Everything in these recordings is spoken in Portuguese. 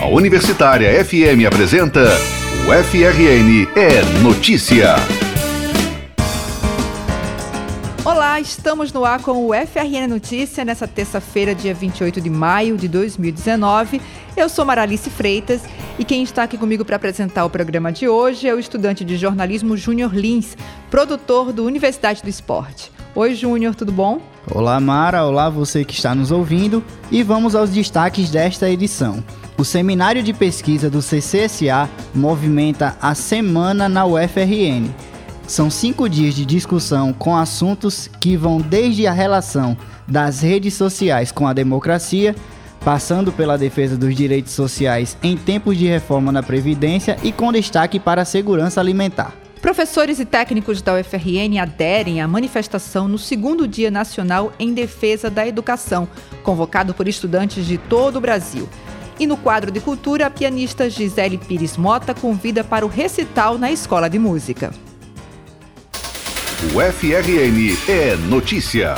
A Universitária FM apresenta o FRN é Notícia. Olá, estamos no ar com o FRN Notícia nessa terça-feira, dia 28 de maio de 2019. Eu sou Maralice Freitas e quem está aqui comigo para apresentar o programa de hoje é o estudante de jornalismo Júnior Lins, produtor do Universidade do Esporte. Oi, Júnior, tudo bom? Olá, Mara. Olá, você que está nos ouvindo. E vamos aos destaques desta edição. O Seminário de Pesquisa do CCSA movimenta a semana na UFRN. São cinco dias de discussão com assuntos que vão desde a relação das redes sociais com a democracia, passando pela defesa dos direitos sociais em tempos de reforma na Previdência e com destaque para a segurança alimentar. Professores e técnicos da UFRN aderem à manifestação no segundo Dia Nacional em Defesa da Educação, convocado por estudantes de todo o Brasil. E no quadro de cultura, a pianista Gisele Pires Mota convida para o recital na Escola de Música. O FRN é notícia.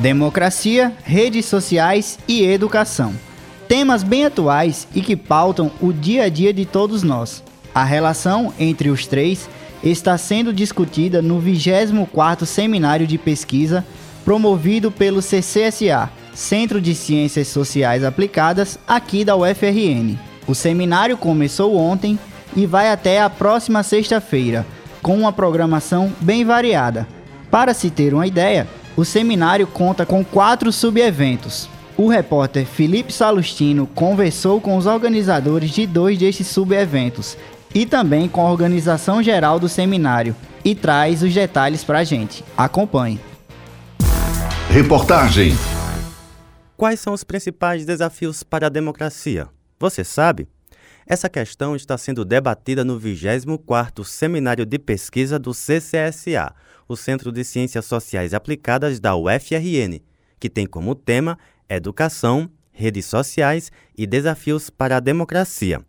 Democracia, redes sociais e educação. Temas bem atuais e que pautam o dia a dia de todos nós. A relação entre os três está sendo discutida no 24º Seminário de Pesquisa promovido pelo CCSA, Centro de Ciências Sociais Aplicadas, aqui da UFRN. O seminário começou ontem e vai até a próxima sexta-feira, com uma programação bem variada. Para se ter uma ideia, o seminário conta com quatro subeventos. O repórter Felipe Salustino conversou com os organizadores de dois destes subeventos e também com a organização geral do seminário e traz os detalhes para a gente. Acompanhe. Reportagem Quais são os principais desafios para a democracia? Você sabe? Essa questão está sendo debatida no 24º Seminário de Pesquisa do CCSA, o Centro de Ciências Sociais Aplicadas da UFRN, que tem como tema Educação, Redes Sociais e Desafios para a Democracia.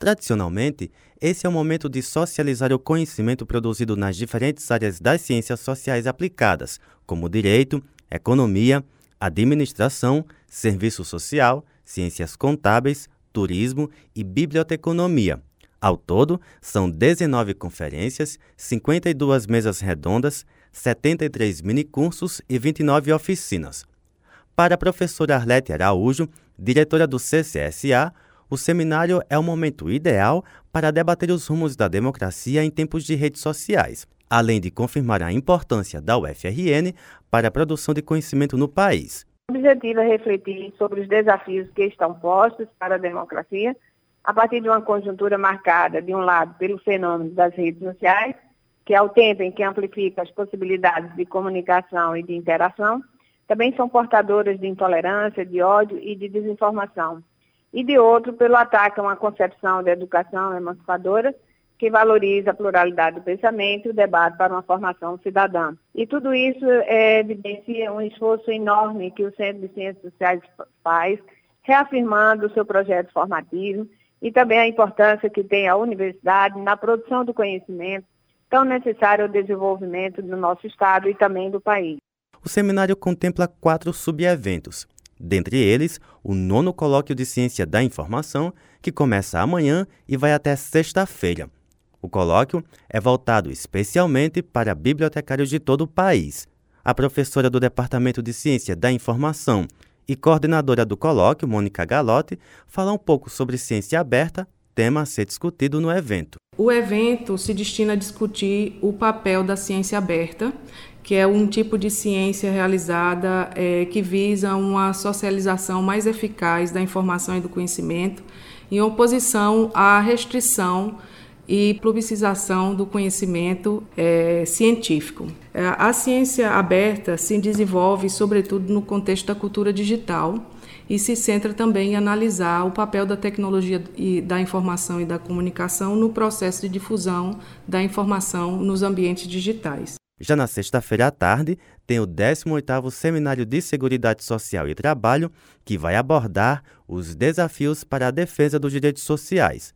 Tradicionalmente, esse é o momento de socializar o conhecimento produzido nas diferentes áreas das ciências sociais aplicadas, como direito, economia, administração, serviço social, ciências contábeis, turismo e biblioteconomia. Ao todo, são 19 conferências, 52 mesas redondas, 73 minicursos e 29 oficinas. Para a professora Arlete Araújo, diretora do CCSA, o seminário é o momento ideal para debater os rumos da democracia em tempos de redes sociais, além de confirmar a importância da UFRN para a produção de conhecimento no país. O objetivo é refletir sobre os desafios que estão postos para a democracia a partir de uma conjuntura marcada, de um lado, pelo fenômeno das redes sociais, que é o tempo em que amplifica as possibilidades de comunicação e de interação, também são portadoras de intolerância, de ódio e de desinformação. E de outro, pelo ataque a uma concepção de educação emancipadora que valoriza a pluralidade do pensamento e o debate para uma formação cidadã. E tudo isso é, evidencia um esforço enorme que o Centro de Ciências Sociais faz, reafirmando o seu projeto formativo e também a importância que tem a universidade na produção do conhecimento tão necessário ao desenvolvimento do nosso Estado e também do país. O seminário contempla quatro subeventos, dentre eles o nono Colóquio de Ciência da Informação, que começa amanhã e vai até sexta-feira. O colóquio é voltado especialmente para bibliotecários de todo o país. A professora do Departamento de Ciência da Informação e coordenadora do colóquio, Mônica Galotti, fala um pouco sobre ciência aberta, tema a ser discutido no evento. O evento se destina a discutir o papel da ciência aberta, que é um tipo de ciência realizada é, que visa uma socialização mais eficaz da informação e do conhecimento, em oposição à restrição e publicização do conhecimento é, científico. É, a ciência aberta se desenvolve, sobretudo, no contexto da cultura digital e se centra também em analisar o papel da tecnologia e da informação e da comunicação no processo de difusão da informação nos ambientes digitais. Já na sexta-feira à tarde, tem o 18º Seminário de Seguridade Social e Trabalho, que vai abordar os desafios para a defesa dos direitos sociais.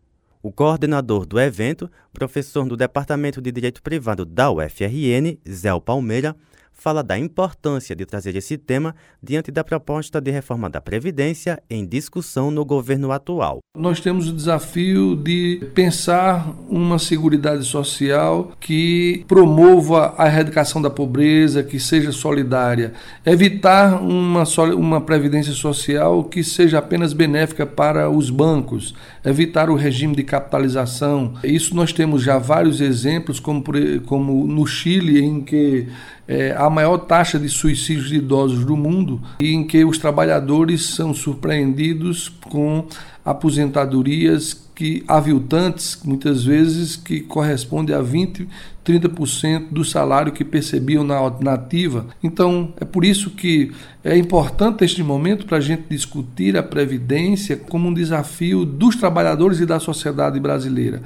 O coordenador do evento, professor do Departamento de Direito Privado da UFRN, Zé Palmeira, fala da importância de trazer esse tema diante da proposta de reforma da Previdência em discussão no governo atual. Nós temos o desafio de pensar uma seguridade social que promova a erradicação da pobreza, que seja solidária, evitar uma, uma previdência social que seja apenas benéfica para os bancos, evitar o regime de capitalização. Isso nós temos já vários exemplos, como, como no Chile, em que é, a maior taxa de suicídios de idosos do mundo e em que os trabalhadores são surpreendidos com aposentadorias que aviltantes, muitas vezes, que correspondem a 20, 30% do salário que percebiam na, ativa. Então, é por isso que é importante este momento para a gente discutir a Previdência como um desafio dos trabalhadores e da sociedade brasileira.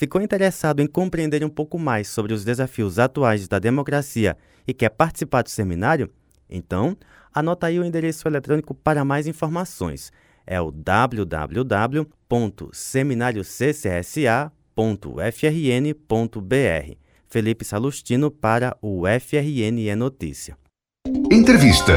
Ficou interessado em compreender um pouco mais sobre os desafios atuais da democracia e quer participar do seminário? Então, anota aí o endereço eletrônico para mais informações. É o www.seminariocccsa.frn.br. Felipe Salustino para o FRN é Notícia. Entrevista.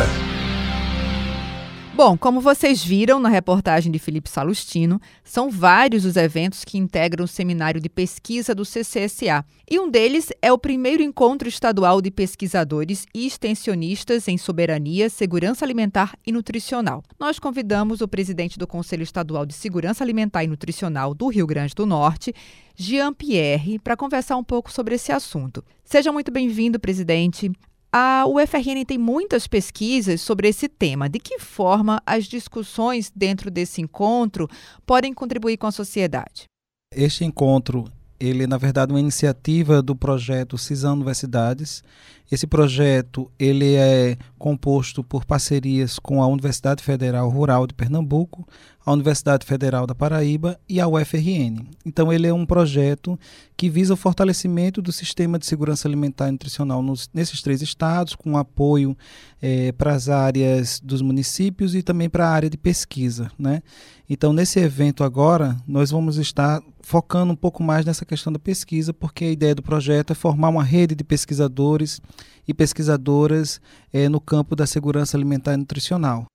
Bom, como vocês viram na reportagem de Felipe Salustino, são vários os eventos que integram o seminário de pesquisa do CCSA. E um deles é o primeiro encontro estadual de pesquisadores e extensionistas em soberania, segurança alimentar e nutricional. Nós convidamos o presidente do Conselho Estadual de Segurança Alimentar e Nutricional do Rio Grande do Norte, Jean Pierre, para conversar um pouco sobre esse assunto. Seja muito bem-vindo, presidente. A UFRN tem muitas pesquisas sobre esse tema. De que forma as discussões dentro desse encontro podem contribuir com a sociedade? Este encontro, ele é, na verdade uma iniciativa do projeto CISAM Universidades. Esse projeto ele é composto por parcerias com a Universidade Federal Rural de Pernambuco, a Universidade Federal da Paraíba e a UFRN. Então, ele é um projeto que visa o fortalecimento do sistema de segurança alimentar e nutricional nos, nesses três estados, com apoio é, para as áreas dos municípios e também para a área de pesquisa. Né? Então, nesse evento agora, nós vamos estar focando um pouco mais nessa questão da pesquisa, porque a ideia do projeto é formar uma rede de pesquisadores e pesquisadoras é, no campo da segurança alimentar e nutricional.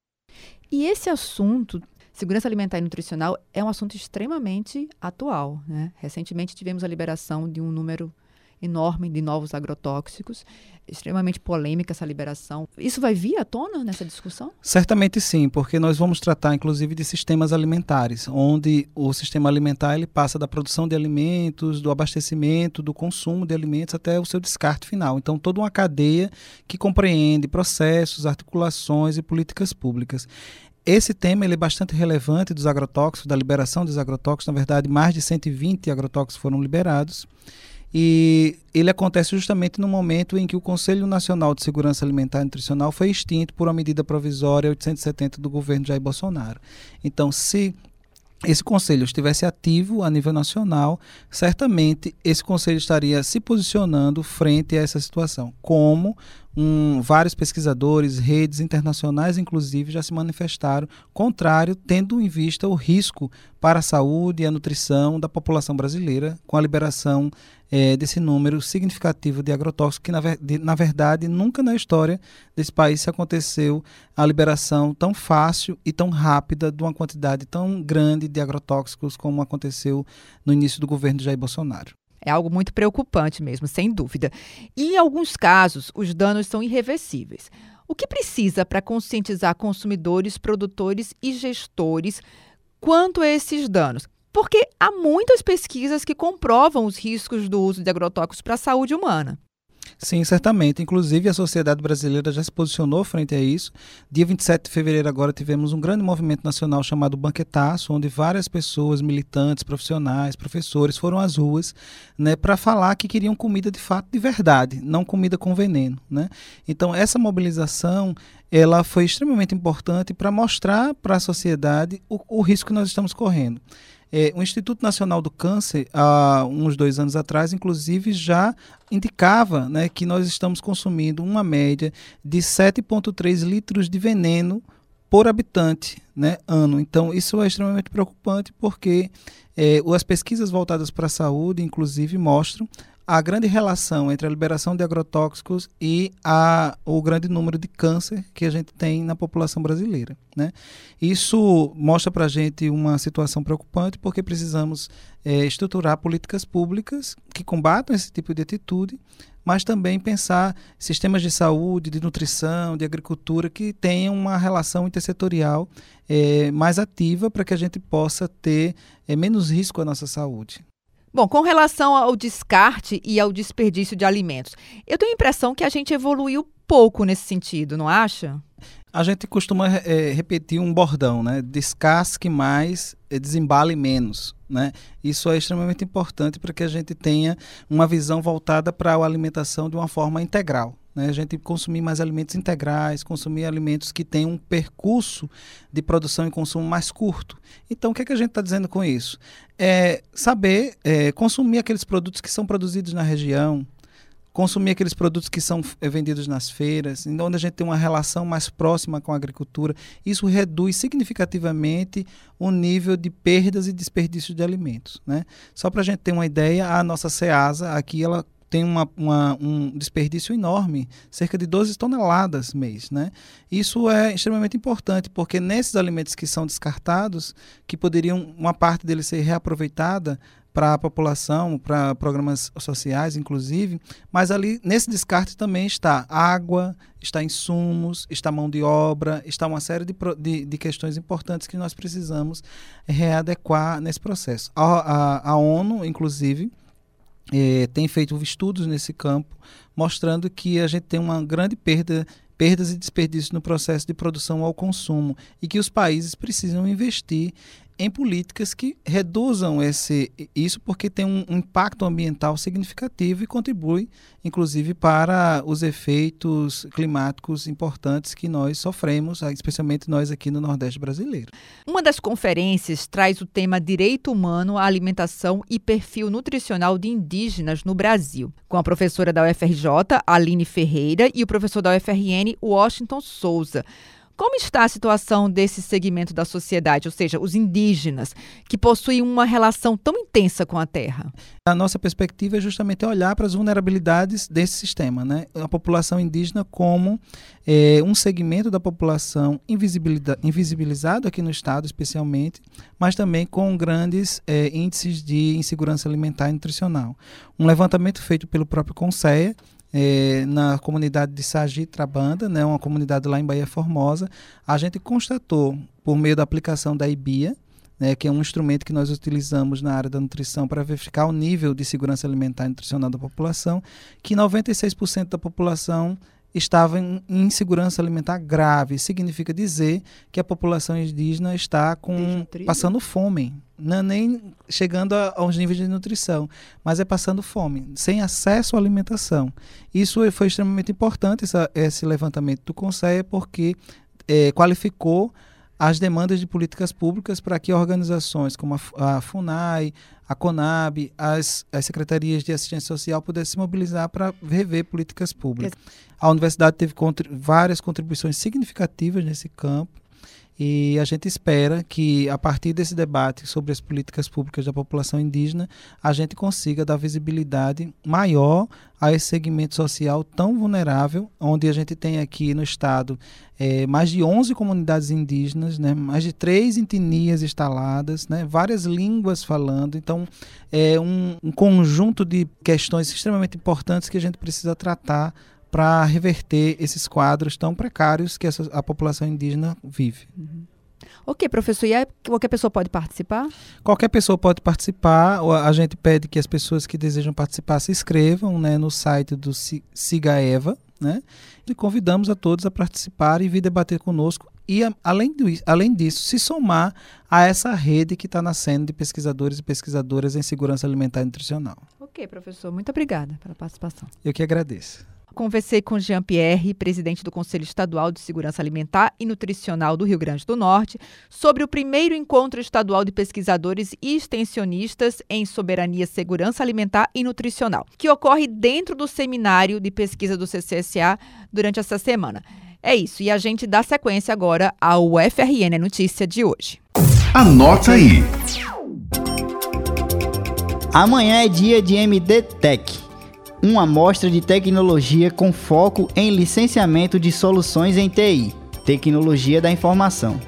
E esse assunto Segurança alimentar e nutricional é um assunto extremamente atual. Né? Recentemente tivemos a liberação de um número enorme de novos agrotóxicos, extremamente polêmica essa liberação. Isso vai vir à tona nessa discussão? Certamente sim, porque nós vamos tratar inclusive de sistemas alimentares, onde o sistema alimentar ele passa da produção de alimentos, do abastecimento, do consumo de alimentos até o seu descarte final. Então toda uma cadeia que compreende processos, articulações e políticas públicas. Esse tema ele é bastante relevante dos agrotóxicos, da liberação dos agrotóxicos. Na verdade, mais de 120 agrotóxicos foram liberados. E ele acontece justamente no momento em que o Conselho Nacional de Segurança Alimentar e Nutricional foi extinto por uma medida provisória 870 do governo Jair Bolsonaro. Então, se esse conselho estivesse ativo a nível nacional, certamente esse conselho estaria se posicionando frente a essa situação, como um, vários pesquisadores, redes internacionais, inclusive, já se manifestaram contrário, tendo em vista o risco para a saúde e a nutrição da população brasileira com a liberação é, desse número significativo de agrotóxicos, que na, de, na verdade nunca na história desse país se aconteceu a liberação tão fácil e tão rápida de uma quantidade tão grande de agrotóxicos como aconteceu no início do governo de Jair Bolsonaro. É algo muito preocupante mesmo, sem dúvida. E em alguns casos, os danos são irreversíveis. O que precisa para conscientizar consumidores, produtores e gestores quanto a esses danos? Porque há muitas pesquisas que comprovam os riscos do uso de agrotóxicos para a saúde humana. Sim, certamente. Inclusive, a sociedade brasileira já se posicionou frente a isso. Dia 27 de fevereiro, agora, tivemos um grande movimento nacional chamado Banquetaço, onde várias pessoas, militantes, profissionais, professores, foram às ruas né, para falar que queriam comida de fato de verdade, não comida com veneno. Né? Então, essa mobilização ela foi extremamente importante para mostrar para a sociedade o, o risco que nós estamos correndo. É, o Instituto Nacional do Câncer, há uns dois anos atrás, inclusive, já indicava né, que nós estamos consumindo uma média de 7,3 litros de veneno por habitante né, ano. Então, isso é extremamente preocupante porque é, as pesquisas voltadas para a saúde, inclusive, mostram a grande relação entre a liberação de agrotóxicos e a, o grande número de câncer que a gente tem na população brasileira. Né? Isso mostra para a gente uma situação preocupante porque precisamos é, estruturar políticas públicas que combatam esse tipo de atitude, mas também pensar sistemas de saúde, de nutrição, de agricultura que tenham uma relação intersetorial é, mais ativa para que a gente possa ter é, menos risco à nossa saúde. Bom, com relação ao descarte e ao desperdício de alimentos, eu tenho a impressão que a gente evoluiu pouco nesse sentido, não acha? A gente costuma é, repetir um bordão, né? Descasque mais, desembale menos. Né? Isso é extremamente importante para que a gente tenha uma visão voltada para a alimentação de uma forma integral. Né? A gente consumir mais alimentos integrais, consumir alimentos que têm um percurso de produção e consumo mais curto. Então, o que, é que a gente está dizendo com isso? É saber é, consumir aqueles produtos que são produzidos na região, consumir aqueles produtos que são eh, vendidos nas feiras, onde a gente tem uma relação mais próxima com a agricultura. Isso reduz significativamente o nível de perdas e desperdício de alimentos. Né? Só para a gente ter uma ideia, a nossa SEASA aqui ela tem uma, uma, um desperdício enorme, cerca de 12 toneladas mês. Né? Isso é extremamente importante, porque nesses alimentos que são descartados, que poderiam uma parte deles ser reaproveitada, para a população, para programas sociais, inclusive, mas ali nesse descarte também está água, está insumos, está mão de obra, está uma série de, de, de questões importantes que nós precisamos readequar nesse processo. A, a, a ONU, inclusive, eh, tem feito estudos nesse campo, mostrando que a gente tem uma grande perda perdas e desperdícios no processo de produção ao consumo e que os países precisam investir em políticas que reduzam esse, isso, porque tem um impacto ambiental significativo e contribui, inclusive, para os efeitos climáticos importantes que nós sofremos, especialmente nós aqui no Nordeste brasileiro. Uma das conferências traz o tema Direito Humano à Alimentação e Perfil Nutricional de Indígenas no Brasil, com a professora da UFRJ, Aline Ferreira, e o professor da UFRN, Washington Souza. Como está a situação desse segmento da sociedade, ou seja, os indígenas, que possuem uma relação tão intensa com a terra? A nossa perspectiva é justamente olhar para as vulnerabilidades desse sistema, né? A população indígena como é, um segmento da população invisibilizado aqui no estado, especialmente, mas também com grandes é, índices de insegurança alimentar e nutricional. Um levantamento feito pelo próprio Conceia é, na comunidade de Sagi Trabanda, né, uma comunidade lá em Bahia Formosa, a gente constatou, por meio da aplicação da IBIA, né, que é um instrumento que nós utilizamos na área da nutrição para verificar o nível de segurança alimentar e nutricional da população, que 96% da população estava em insegurança alimentar grave. Significa dizer que a população indígena está com, passando fome. Não é nem chegando a, aos níveis de nutrição, mas é passando fome, sem acesso à alimentação. Isso foi extremamente importante, essa, esse levantamento do Conselho, porque é, qualificou as demandas de políticas públicas para que organizações como a, a FUNAI, a CONAB, as, as secretarias de assistência social pudessem se mobilizar para rever políticas públicas. A universidade teve contri várias contribuições significativas nesse campo. E a gente espera que, a partir desse debate sobre as políticas públicas da população indígena, a gente consiga dar visibilidade maior a esse segmento social tão vulnerável, onde a gente tem aqui no estado é, mais de 11 comunidades indígenas, né, mais de três etnias instaladas, né, várias línguas falando. Então, é um, um conjunto de questões extremamente importantes que a gente precisa tratar para reverter esses quadros tão precários que essa, a população indígena vive. Uhum. Ok, professor, e aí, qualquer pessoa pode participar? Qualquer pessoa pode participar. A gente pede que as pessoas que desejam participar se inscrevam né, no site do Sigaeva, né? E convidamos a todos a participar e vir debater conosco e, além, do, além disso, se somar a essa rede que está nascendo de pesquisadores e pesquisadoras em segurança alimentar e nutricional. Ok, professor, muito obrigada pela participação. Eu que agradeço. Conversei com Jean Pierre, presidente do Conselho Estadual de Segurança Alimentar e Nutricional do Rio Grande do Norte, sobre o primeiro encontro estadual de pesquisadores e extensionistas em soberania, segurança alimentar e nutricional, que ocorre dentro do seminário de pesquisa do CCSA durante essa semana. É isso, e a gente dá sequência agora ao UFRN Notícia de hoje. Anota aí. Amanhã é dia de MD Tech uma mostra de tecnologia com foco em licenciamento de soluções em TI, tecnologia da informação.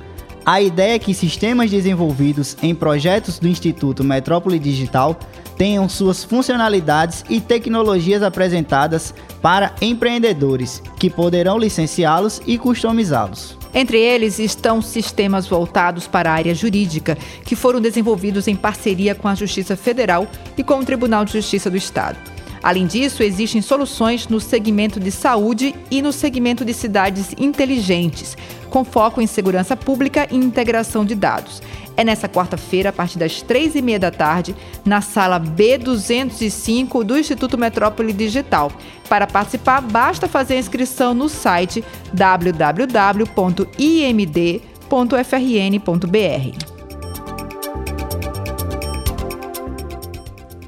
A ideia é que sistemas desenvolvidos em projetos do Instituto Metrópole Digital tenham suas funcionalidades e tecnologias apresentadas para empreendedores, que poderão licenciá-los e customizá-los. Entre eles estão sistemas voltados para a área jurídica, que foram desenvolvidos em parceria com a Justiça Federal e com o Tribunal de Justiça do Estado. Além disso, existem soluções no segmento de saúde e no segmento de cidades inteligentes, com foco em segurança pública e integração de dados. É nessa quarta-feira, a partir das três e meia da tarde, na sala B205 do Instituto Metrópole Digital. Para participar, basta fazer a inscrição no site www.imd.frn.br.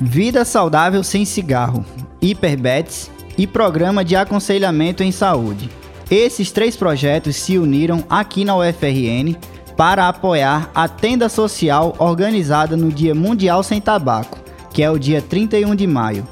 Vida saudável sem cigarro, hiperbets e programa de aconselhamento em saúde. Esses três projetos se uniram aqui na UFRN para apoiar a tenda social organizada no Dia Mundial Sem Tabaco, que é o dia 31 de maio.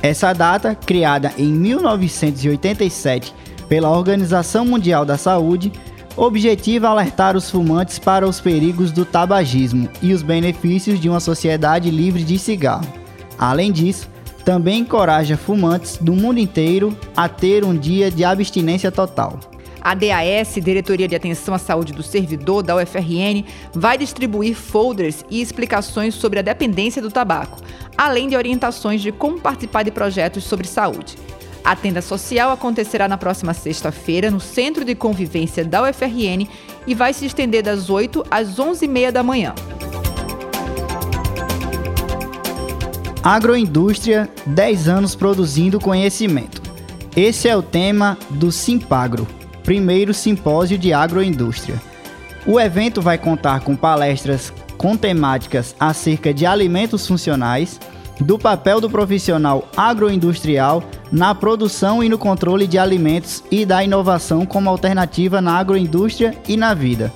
Essa data, criada em 1987 pela Organização Mundial da Saúde, objetiva alertar os fumantes para os perigos do tabagismo e os benefícios de uma sociedade livre de cigarro. Além disso, também encoraja fumantes do mundo inteiro a ter um dia de abstinência total. A DAS, Diretoria de Atenção à Saúde do Servidor da UFRN, vai distribuir folders e explicações sobre a dependência do tabaco, além de orientações de como participar de projetos sobre saúde. A tenda social acontecerá na próxima sexta-feira no Centro de Convivência da UFRN e vai se estender das 8 às 11h30 da manhã. Agroindústria, 10 anos produzindo conhecimento. Esse é o tema do Simpagro, primeiro simpósio de agroindústria. O evento vai contar com palestras com temáticas acerca de alimentos funcionais, do papel do profissional agroindustrial na produção e no controle de alimentos e da inovação como alternativa na agroindústria e na vida.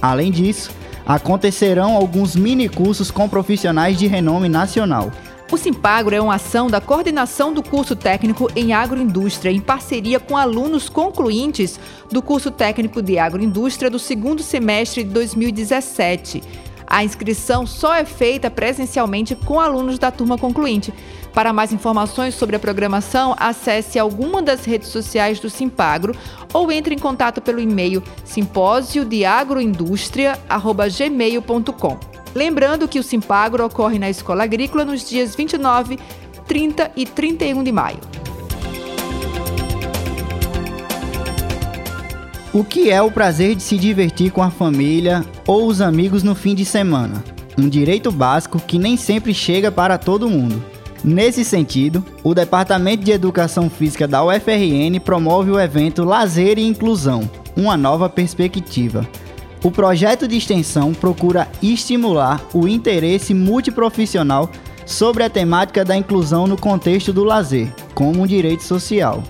Além disso, acontecerão alguns mini cursos com profissionais de renome nacional. O Simpagro é uma ação da coordenação do curso técnico em agroindústria, em parceria com alunos concluintes do curso técnico de agroindústria do segundo semestre de 2017. A inscrição só é feita presencialmente com alunos da turma concluinte. Para mais informações sobre a programação, acesse alguma das redes sociais do Simpagro ou entre em contato pelo e-mail simpósio-de-agroindústria@gmail.com. Lembrando que o Simpagro ocorre na Escola Agrícola nos dias 29, 30 e 31 de maio. O que é o prazer de se divertir com a família ou os amigos no fim de semana? Um direito básico que nem sempre chega para todo mundo. Nesse sentido, o Departamento de Educação Física da UFRN promove o evento Lazer e Inclusão Uma Nova Perspectiva o projeto de extensão procura estimular o interesse multiprofissional sobre a temática da inclusão no contexto do lazer, como um direito social.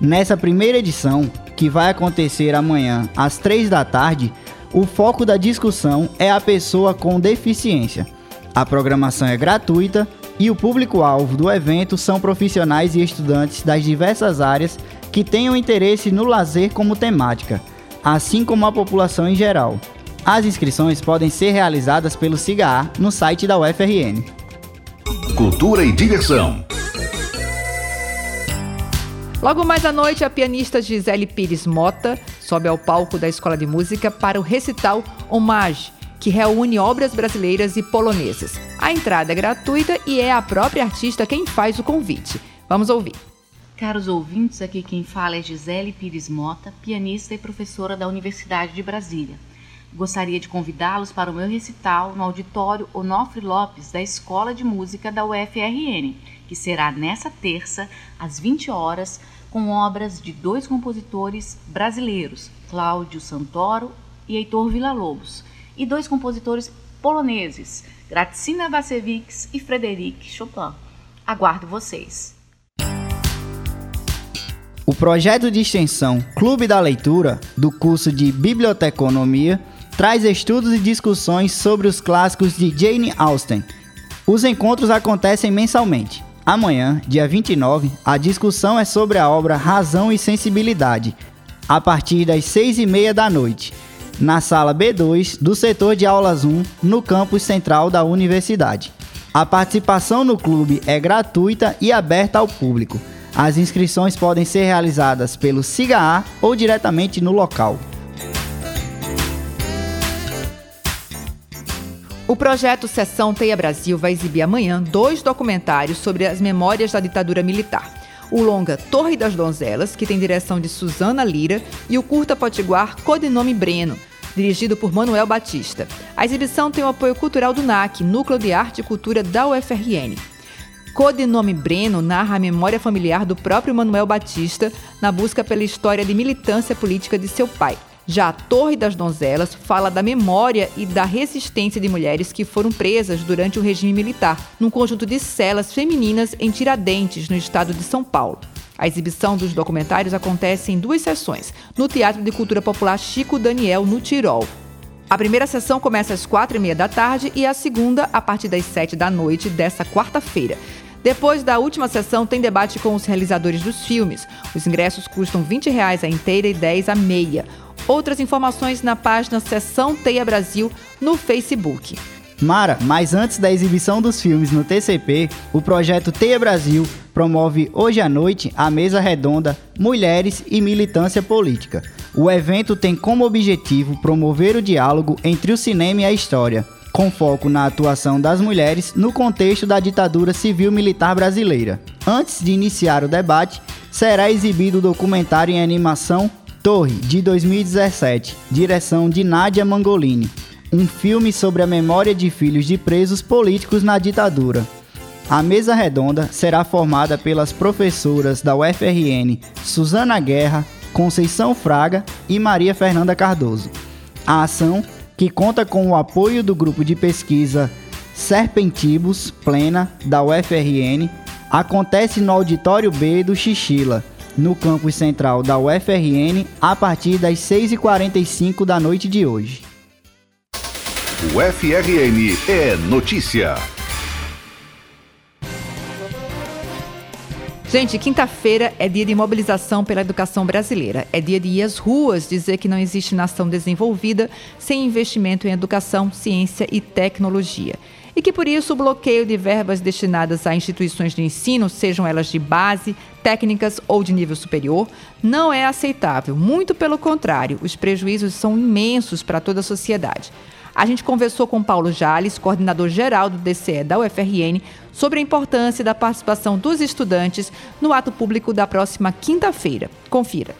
Nessa primeira edição, que vai acontecer amanhã às 3 da tarde, o foco da discussão é a pessoa com deficiência. A programação é gratuita e o público-alvo do evento são profissionais e estudantes das diversas áreas que tenham interesse no lazer como temática assim como a população em geral. As inscrições podem ser realizadas pelo SIGA no site da UFRN. Cultura e diversão. Logo mais à noite, a pianista Gisele Pires Mota sobe ao palco da Escola de Música para o recital Hommage, que reúne obras brasileiras e polonesas. A entrada é gratuita e é a própria artista quem faz o convite. Vamos ouvir. Caros ouvintes, aqui quem fala é Gisele Pires Mota, pianista e professora da Universidade de Brasília. Gostaria de convidá-los para o meu recital no auditório Onofre Lopes da Escola de Música da UFRN, que será nessa terça, às 20 horas, com obras de dois compositores brasileiros, Cláudio Santoro e Heitor Villa-Lobos, e dois compositores poloneses, Gratsina Vacevics e Frederic Chopin. Aguardo vocês! O projeto de extensão Clube da Leitura, do curso de Biblioteconomia, traz estudos e discussões sobre os clássicos de Jane Austen. Os encontros acontecem mensalmente. Amanhã, dia 29, a discussão é sobre a obra Razão e Sensibilidade, a partir das 6 e meia da noite, na sala B2 do setor de aulas 1, no campus central da universidade. A participação no clube é gratuita e aberta ao público. As inscrições podem ser realizadas pelo SIGA ou diretamente no local. O projeto Sessão Teia Brasil vai exibir amanhã dois documentários sobre as memórias da ditadura militar. O longa Torre das Donzelas, que tem direção de Suzana Lira, e o curta potiguar Codinome Breno, dirigido por Manuel Batista. A exibição tem o apoio cultural do NAC, Núcleo de Arte e Cultura da UFRN. Codinome Breno narra a memória familiar do próprio Manuel Batista na busca pela história de militância política de seu pai. Já a Torre das Donzelas fala da memória e da resistência de mulheres que foram presas durante o regime militar, num conjunto de celas femininas em Tiradentes, no estado de São Paulo. A exibição dos documentários acontece em duas sessões, no Teatro de Cultura Popular Chico Daniel, no Tirol. A primeira sessão começa às quatro e meia da tarde e a segunda a partir das sete da noite desta quarta-feira. Depois da última sessão, tem debate com os realizadores dos filmes. Os ingressos custam 20 reais a inteira e 10 a meia. Outras informações na página Sessão Teia Brasil no Facebook. Mara, mas antes da exibição dos filmes no TCP, o projeto Teia Brasil promove hoje à noite a mesa redonda Mulheres e Militância Política. O evento tem como objetivo promover o diálogo entre o cinema e a história, com foco na atuação das mulheres no contexto da ditadura civil-militar brasileira. Antes de iniciar o debate, será exibido o documentário em animação Torre, de 2017, direção de Nádia Mangolini, um filme sobre a memória de filhos de presos políticos na ditadura. A mesa redonda será formada pelas professoras da UFRN Suzana Guerra, Conceição Fraga e Maria Fernanda Cardoso. A ação, que conta com o apoio do grupo de pesquisa Serpentibus Plena da UFRN, acontece no Auditório B do Xixila no campus central da UFRN a partir das 6h45 da noite de hoje. O FRN é notícia. Gente, quinta-feira é dia de mobilização pela educação brasileira. É dia de ir às ruas dizer que não existe nação desenvolvida sem investimento em educação, ciência e tecnologia e que por isso o bloqueio de verbas destinadas a instituições de ensino, sejam elas de base, técnicas ou de nível superior, não é aceitável. Muito pelo contrário, os prejuízos são imensos para toda a sociedade. A gente conversou com Paulo Jales, coordenador geral do DCE da UFRN, sobre a importância da participação dos estudantes no ato público da próxima quinta-feira. Confira.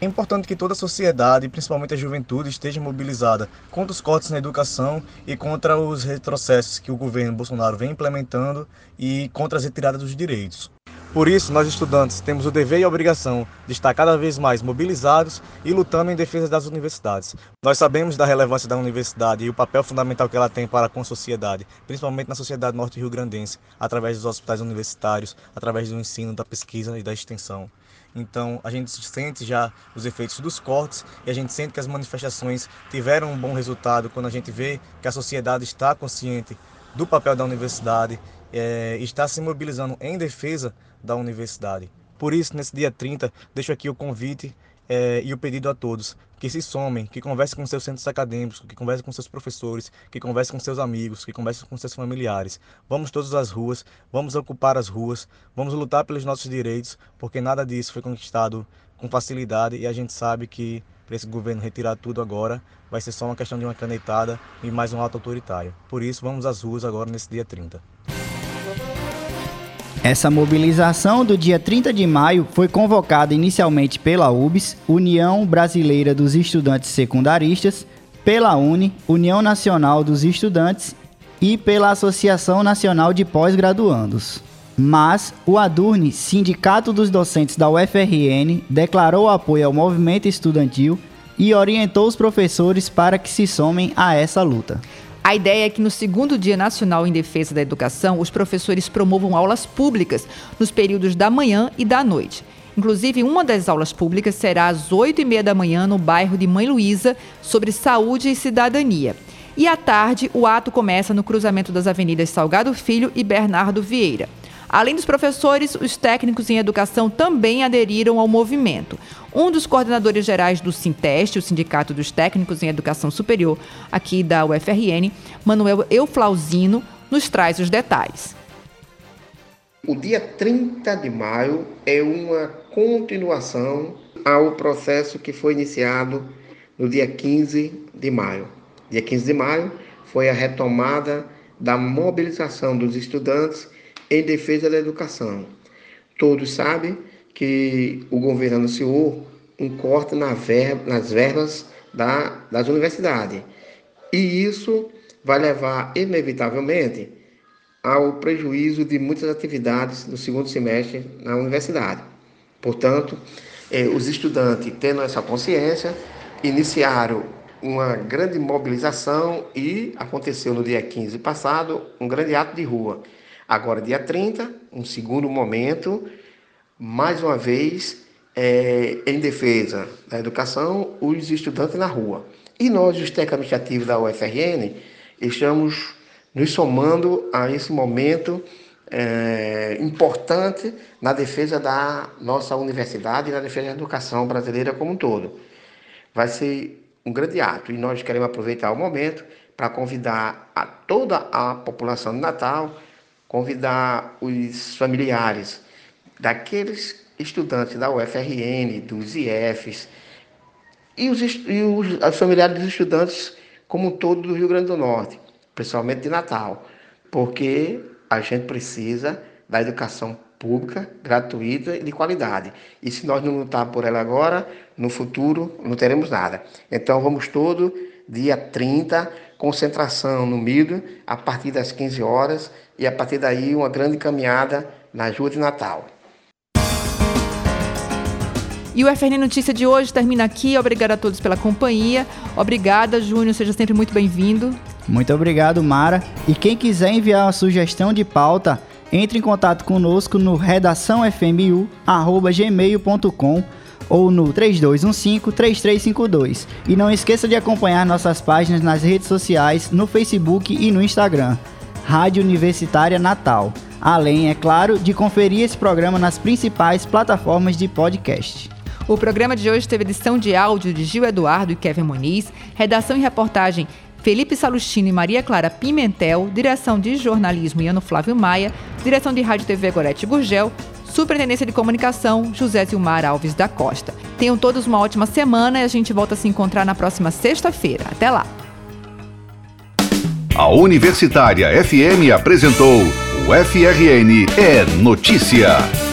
É importante que toda a sociedade, principalmente a juventude, esteja mobilizada contra os cortes na educação e contra os retrocessos que o governo Bolsonaro vem implementando e contra as retiradas dos direitos. Por isso, nós estudantes temos o dever e a obrigação de estar cada vez mais mobilizados e lutando em defesa das universidades. Nós sabemos da relevância da universidade e o papel fundamental que ela tem para com a sociedade, principalmente na sociedade norte-rio-grandense, através dos hospitais universitários, através do ensino, da pesquisa e da extensão. Então a gente sente já os efeitos dos cortes e a gente sente que as manifestações tiveram um bom resultado quando a gente vê que a sociedade está consciente do papel da universidade é, está se mobilizando em defesa da universidade. Por isso, nesse dia 30, deixo aqui o convite é, e o pedido a todos que se somem, que conversem com seus centros acadêmicos, que conversem com seus professores, que conversem com seus amigos, que conversem com seus familiares. Vamos todos às ruas, vamos ocupar as ruas, vamos lutar pelos nossos direitos, porque nada disso foi conquistado com facilidade e a gente sabe que para esse governo retirar tudo agora vai ser só uma questão de uma canetada e mais um ato autoritário. Por isso, vamos às ruas agora nesse dia 30. Essa mobilização do dia 30 de maio foi convocada inicialmente pela UBS, União Brasileira dos Estudantes Secundaristas, pela UNE, União Nacional dos Estudantes e pela Associação Nacional de Pós-Graduandos. Mas o ADURNE, Sindicato dos Docentes da UFRN, declarou apoio ao movimento estudantil e orientou os professores para que se somem a essa luta. A ideia é que no segundo Dia Nacional em Defesa da Educação, os professores promovam aulas públicas nos períodos da manhã e da noite. Inclusive, uma das aulas públicas será às 8 e meia da manhã no bairro de Mãe Luísa, sobre saúde e cidadania. E à tarde, o ato começa no cruzamento das avenidas Salgado Filho e Bernardo Vieira. Além dos professores, os técnicos em educação também aderiram ao movimento. Um dos coordenadores gerais do Sinteste, o Sindicato dos Técnicos em Educação Superior, aqui da UFRN, Manuel Euflausino, nos traz os detalhes. O dia 30 de maio é uma continuação ao processo que foi iniciado no dia 15 de maio. Dia 15 de maio foi a retomada da mobilização dos estudantes em defesa da educação. Todos sabem que o governo anunciou um corte na verba, nas verbas da, das universidades. E isso vai levar, inevitavelmente, ao prejuízo de muitas atividades no segundo semestre na universidade. Portanto, eh, os estudantes, tendo essa consciência, iniciaram uma grande mobilização e aconteceu no dia 15 passado um grande ato de rua. Agora, dia 30, um segundo momento, mais uma vez, é, em defesa da educação, os estudantes na rua. E nós, os técnicos administrativos da UFRN, estamos nos somando a esse momento é, importante na defesa da nossa universidade e na defesa da educação brasileira como um todo. Vai ser um grande ato e nós queremos aproveitar o momento para convidar a toda a população de Natal, convidar os familiares daqueles estudantes da UFRN, dos IFs e os, e os, os familiares dos estudantes como um todo do Rio Grande do Norte, principalmente de Natal, porque a gente precisa da educação pública, gratuita e de qualidade. E se nós não lutar por ela agora, no futuro não teremos nada. Então vamos todo dia 30, concentração no milho a partir das 15 horas e a partir daí uma grande caminhada na rua de Natal. E o FRN Notícia de hoje termina aqui. Obrigada a todos pela companhia. Obrigada, Júnior. Seja sempre muito bem-vindo. Muito obrigado, Mara. E quem quiser enviar uma sugestão de pauta, entre em contato conosco no redaçãofmu@gmail.com ou no 3215-3352. E não esqueça de acompanhar nossas páginas nas redes sociais, no Facebook e no Instagram. Rádio Universitária Natal. Além, é claro, de conferir esse programa nas principais plataformas de podcast. O programa de hoje teve edição de áudio de Gil Eduardo e Kevin Moniz, redação e reportagem Felipe Salustino e Maria Clara Pimentel, direção de jornalismo Iano Flávio Maia, direção de rádio TV Gorete Gurgel, Superintendência de Comunicação José Zilmar Alves da Costa. Tenham todos uma ótima semana e a gente volta a se encontrar na próxima sexta-feira. Até lá! A Universitária FM apresentou o FRN é Notícia.